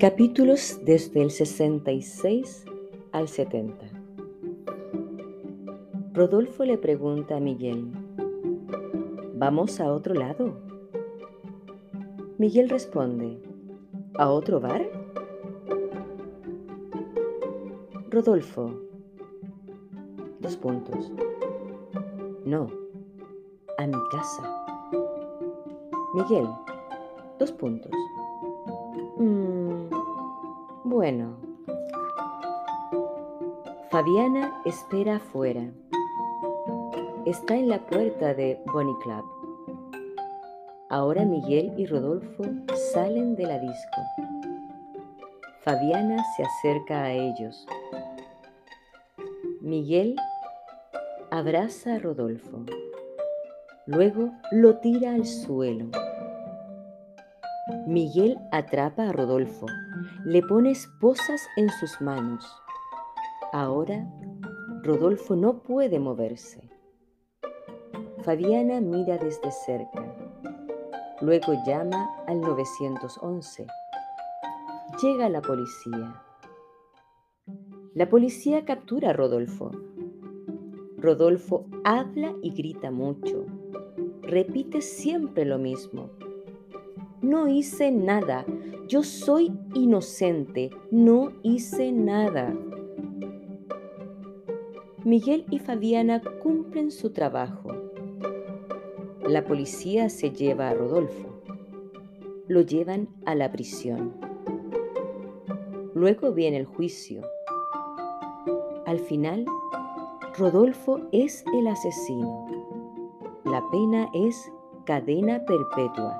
Capítulos desde el 66 al 70. Rodolfo le pregunta a Miguel, ¿vamos a otro lado? Miguel responde, ¿a otro bar? Rodolfo, dos puntos. No, a mi casa. Miguel, dos puntos. Mm, bueno. Fabiana espera afuera. Está en la puerta de Bonnie Club. Ahora Miguel y Rodolfo salen de la disco. Fabiana se acerca a ellos. Miguel abraza a Rodolfo. Luego lo tira al suelo. Miguel atrapa a Rodolfo, le pone esposas en sus manos. Ahora Rodolfo no puede moverse. Fabiana mira desde cerca. Luego llama al 911. Llega la policía. La policía captura a Rodolfo. Rodolfo habla y grita mucho. Repite siempre lo mismo. No hice nada. Yo soy inocente. No hice nada. Miguel y Fabiana cumplen su trabajo. La policía se lleva a Rodolfo. Lo llevan a la prisión. Luego viene el juicio. Al final, Rodolfo es el asesino. La pena es cadena perpetua.